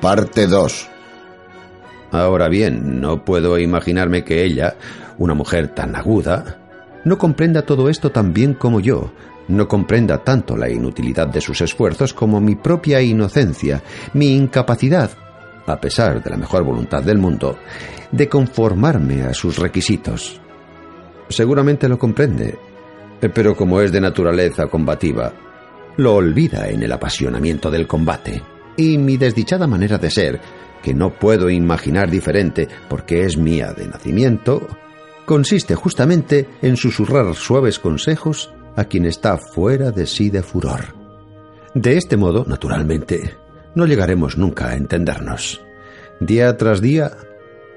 Parte 2. Ahora bien, no puedo imaginarme que ella, una mujer tan aguda, no comprenda todo esto tan bien como yo, no comprenda tanto la inutilidad de sus esfuerzos como mi propia inocencia, mi incapacidad, a pesar de la mejor voluntad del mundo, de conformarme a sus requisitos. Seguramente lo comprende, pero como es de naturaleza combativa, lo olvida en el apasionamiento del combate. Y mi desdichada manera de ser, que no puedo imaginar diferente porque es mía de nacimiento, consiste justamente en susurrar suaves consejos a quien está fuera de sí de furor. De este modo, naturalmente, no llegaremos nunca a entendernos. Día tras día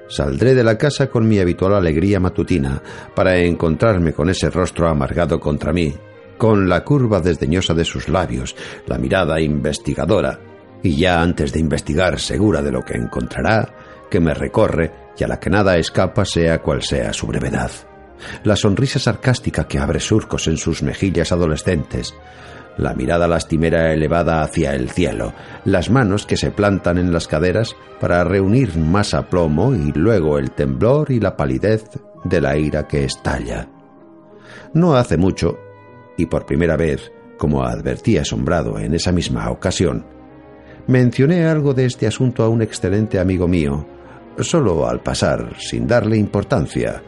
saldré de la casa con mi habitual alegría matutina para encontrarme con ese rostro amargado contra mí, con la curva desdeñosa de sus labios, la mirada investigadora, y ya antes de investigar segura de lo que encontrará, que me recorre y a la que nada escapa sea cual sea su brevedad. La sonrisa sarcástica que abre surcos en sus mejillas adolescentes, la mirada lastimera elevada hacia el cielo, las manos que se plantan en las caderas para reunir más aplomo y luego el temblor y la palidez de la ira que estalla. No hace mucho, y por primera vez, como advertí asombrado en esa misma ocasión, Mencioné algo de este asunto a un excelente amigo mío, solo al pasar, sin darle importancia.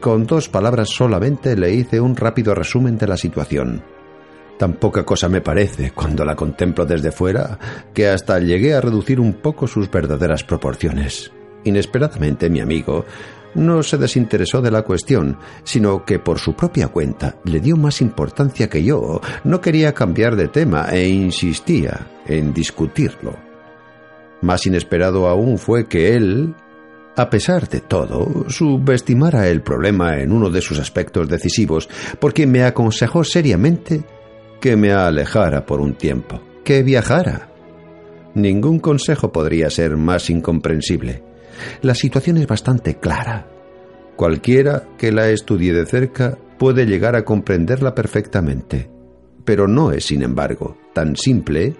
Con dos palabras solamente le hice un rápido resumen de la situación. Tan poca cosa me parece, cuando la contemplo desde fuera, que hasta llegué a reducir un poco sus verdaderas proporciones. Inesperadamente mi amigo no se desinteresó de la cuestión, sino que por su propia cuenta le dio más importancia que yo, no quería cambiar de tema e insistía en discutirlo. Más inesperado aún fue que él, a pesar de todo, subestimara el problema en uno de sus aspectos decisivos, porque me aconsejó seriamente que me alejara por un tiempo, que viajara. Ningún consejo podría ser más incomprensible. La situación es bastante clara. Cualquiera que la estudie de cerca puede llegar a comprenderla perfectamente. Pero no es, sin embargo, tan simple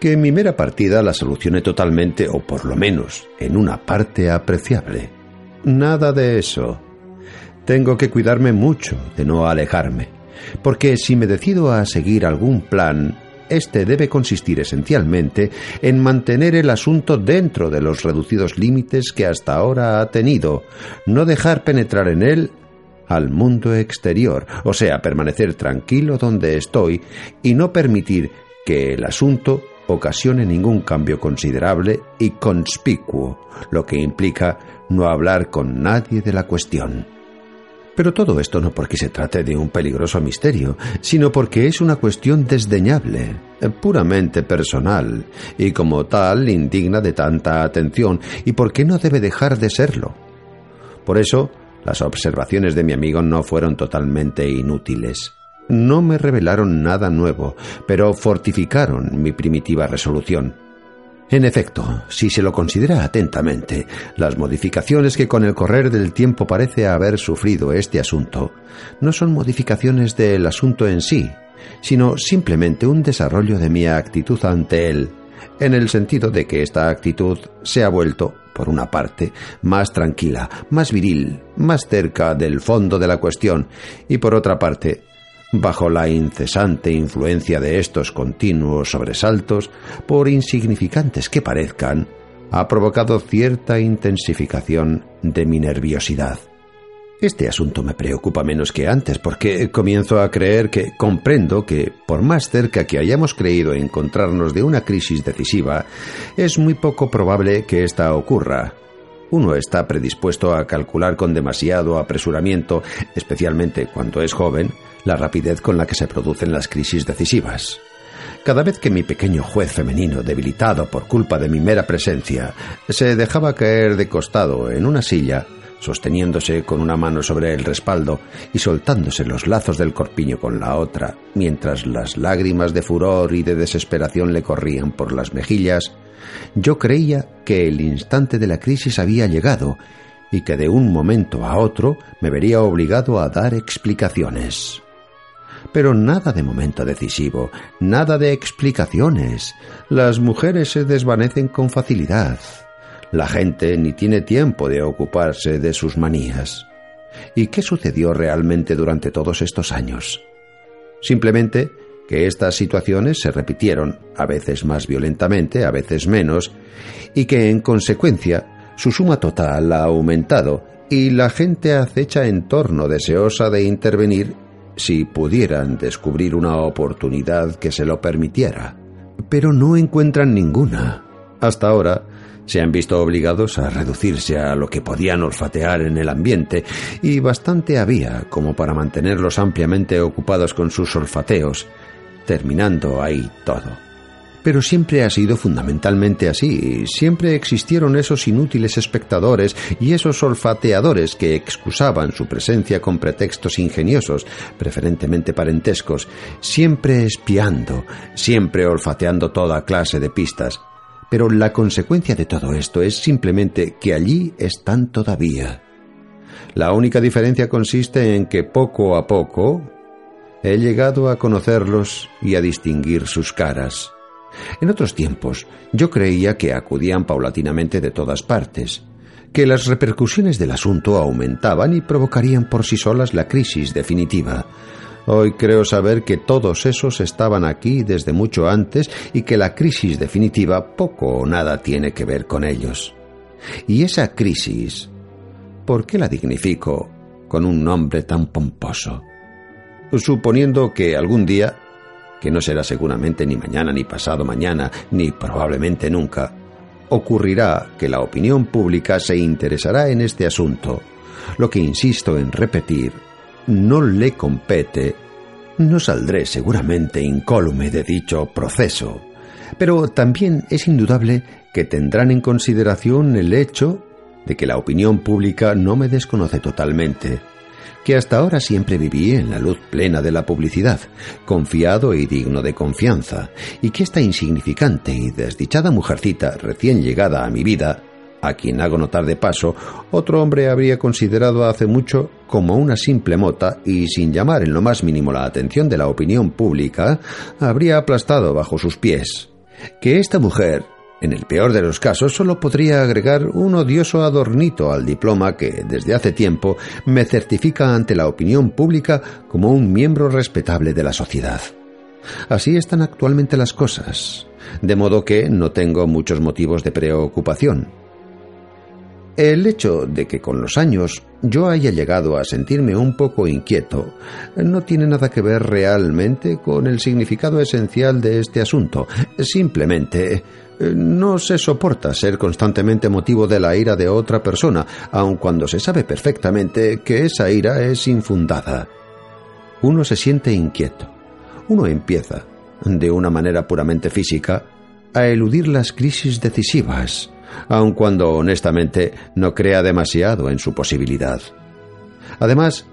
que mi mera partida la solucione totalmente o por lo menos en una parte apreciable. Nada de eso. Tengo que cuidarme mucho de no alejarme, porque si me decido a seguir algún plan, este debe consistir esencialmente en mantener el asunto dentro de los reducidos límites que hasta ahora ha tenido, no dejar penetrar en él al mundo exterior, o sea, permanecer tranquilo donde estoy y no permitir que el asunto ocasione ningún cambio considerable y conspicuo, lo que implica no hablar con nadie de la cuestión. Pero todo esto no porque se trate de un peligroso misterio, sino porque es una cuestión desdeñable, puramente personal, y como tal indigna de tanta atención, y porque no debe dejar de serlo. Por eso, las observaciones de mi amigo no fueron totalmente inútiles. No me revelaron nada nuevo, pero fortificaron mi primitiva resolución. En efecto, si se lo considera atentamente, las modificaciones que con el correr del tiempo parece haber sufrido este asunto no son modificaciones del asunto en sí, sino simplemente un desarrollo de mi actitud ante él, en el sentido de que esta actitud se ha vuelto, por una parte, más tranquila, más viril, más cerca del fondo de la cuestión, y por otra parte, bajo la incesante influencia de estos continuos sobresaltos, por insignificantes que parezcan, ha provocado cierta intensificación de mi nerviosidad. Este asunto me preocupa menos que antes porque comienzo a creer que comprendo que, por más cerca que hayamos creído encontrarnos de una crisis decisiva, es muy poco probable que ésta ocurra, uno está predispuesto a calcular con demasiado apresuramiento, especialmente cuando es joven, la rapidez con la que se producen las crisis decisivas. Cada vez que mi pequeño juez femenino, debilitado por culpa de mi mera presencia, se dejaba caer de costado en una silla, sosteniéndose con una mano sobre el respaldo y soltándose los lazos del corpiño con la otra, mientras las lágrimas de furor y de desesperación le corrían por las mejillas, yo creía que el instante de la crisis había llegado y que de un momento a otro me vería obligado a dar explicaciones. Pero nada de momento decisivo, nada de explicaciones. Las mujeres se desvanecen con facilidad. La gente ni tiene tiempo de ocuparse de sus manías. ¿Y qué sucedió realmente durante todos estos años? Simplemente que estas situaciones se repitieron, a veces más violentamente, a veces menos, y que en consecuencia su suma total ha aumentado y la gente acecha en torno deseosa de intervenir si pudieran descubrir una oportunidad que se lo permitiera. Pero no encuentran ninguna. Hasta ahora, se han visto obligados a reducirse a lo que podían olfatear en el ambiente, y bastante había como para mantenerlos ampliamente ocupados con sus olfateos, terminando ahí todo. Pero siempre ha sido fundamentalmente así, siempre existieron esos inútiles espectadores y esos olfateadores que excusaban su presencia con pretextos ingeniosos, preferentemente parentescos, siempre espiando, siempre olfateando toda clase de pistas, pero la consecuencia de todo esto es simplemente que allí están todavía. La única diferencia consiste en que poco a poco he llegado a conocerlos y a distinguir sus caras. En otros tiempos yo creía que acudían paulatinamente de todas partes, que las repercusiones del asunto aumentaban y provocarían por sí solas la crisis definitiva, Hoy creo saber que todos esos estaban aquí desde mucho antes y que la crisis definitiva poco o nada tiene que ver con ellos. Y esa crisis, ¿por qué la dignifico con un nombre tan pomposo? Suponiendo que algún día, que no será seguramente ni mañana ni pasado mañana, ni probablemente nunca, ocurrirá que la opinión pública se interesará en este asunto, lo que insisto en repetir no le compete, no saldré seguramente incólume de dicho proceso. Pero también es indudable que tendrán en consideración el hecho de que la opinión pública no me desconoce totalmente, que hasta ahora siempre viví en la luz plena de la publicidad, confiado y digno de confianza, y que esta insignificante y desdichada mujercita recién llegada a mi vida a quien hago notar de paso, otro hombre habría considerado hace mucho como una simple mota y sin llamar en lo más mínimo la atención de la opinión pública, habría aplastado bajo sus pies. Que esta mujer, en el peor de los casos, solo podría agregar un odioso adornito al diploma que, desde hace tiempo, me certifica ante la opinión pública como un miembro respetable de la sociedad. Así están actualmente las cosas, de modo que no tengo muchos motivos de preocupación. El hecho de que con los años yo haya llegado a sentirme un poco inquieto no tiene nada que ver realmente con el significado esencial de este asunto. Simplemente eh, no se soporta ser constantemente motivo de la ira de otra persona, aun cuando se sabe perfectamente que esa ira es infundada. Uno se siente inquieto. Uno empieza, de una manera puramente física, a eludir las crisis decisivas aun cuando honestamente no crea demasiado en su posibilidad. Además,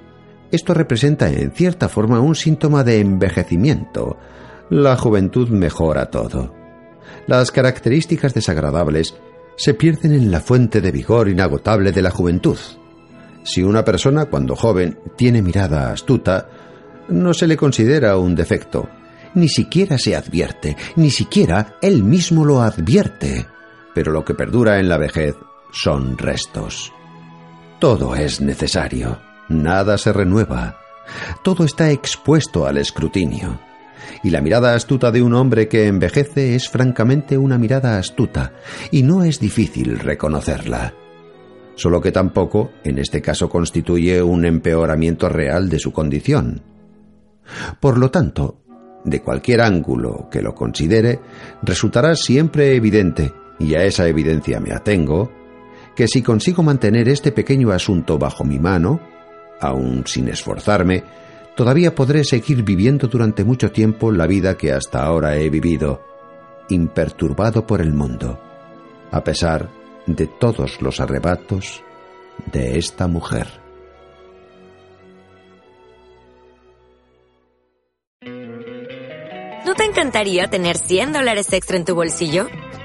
esto representa en cierta forma un síntoma de envejecimiento. La juventud mejora todo. Las características desagradables se pierden en la fuente de vigor inagotable de la juventud. Si una persona cuando joven tiene mirada astuta, no se le considera un defecto, ni siquiera se advierte, ni siquiera él mismo lo advierte pero lo que perdura en la vejez son restos. Todo es necesario, nada se renueva, todo está expuesto al escrutinio. Y la mirada astuta de un hombre que envejece es francamente una mirada astuta, y no es difícil reconocerla. Solo que tampoco, en este caso, constituye un empeoramiento real de su condición. Por lo tanto, de cualquier ángulo que lo considere, resultará siempre evidente y a esa evidencia me atengo, que si consigo mantener este pequeño asunto bajo mi mano, aun sin esforzarme, todavía podré seguir viviendo durante mucho tiempo la vida que hasta ahora he vivido, imperturbado por el mundo, a pesar de todos los arrebatos de esta mujer. ¿No te encantaría tener 100 dólares extra en tu bolsillo?